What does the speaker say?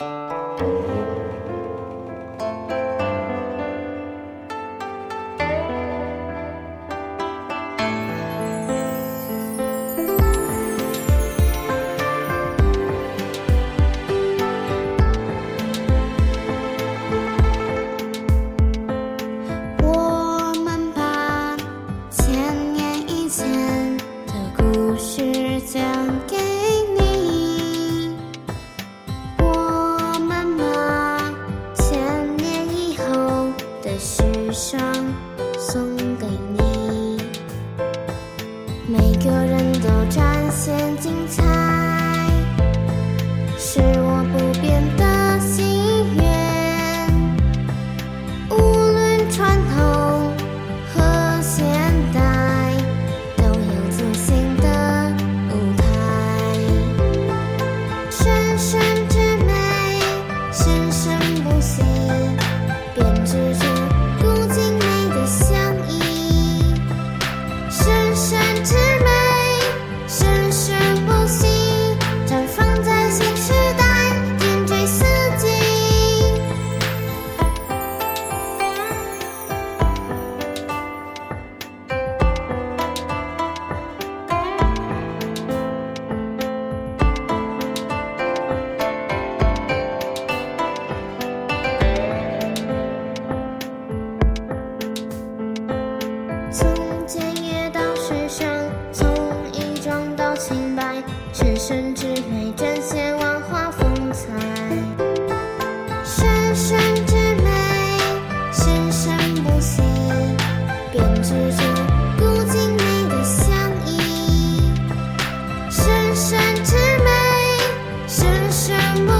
you 上送给你，每个人都展现精彩。全部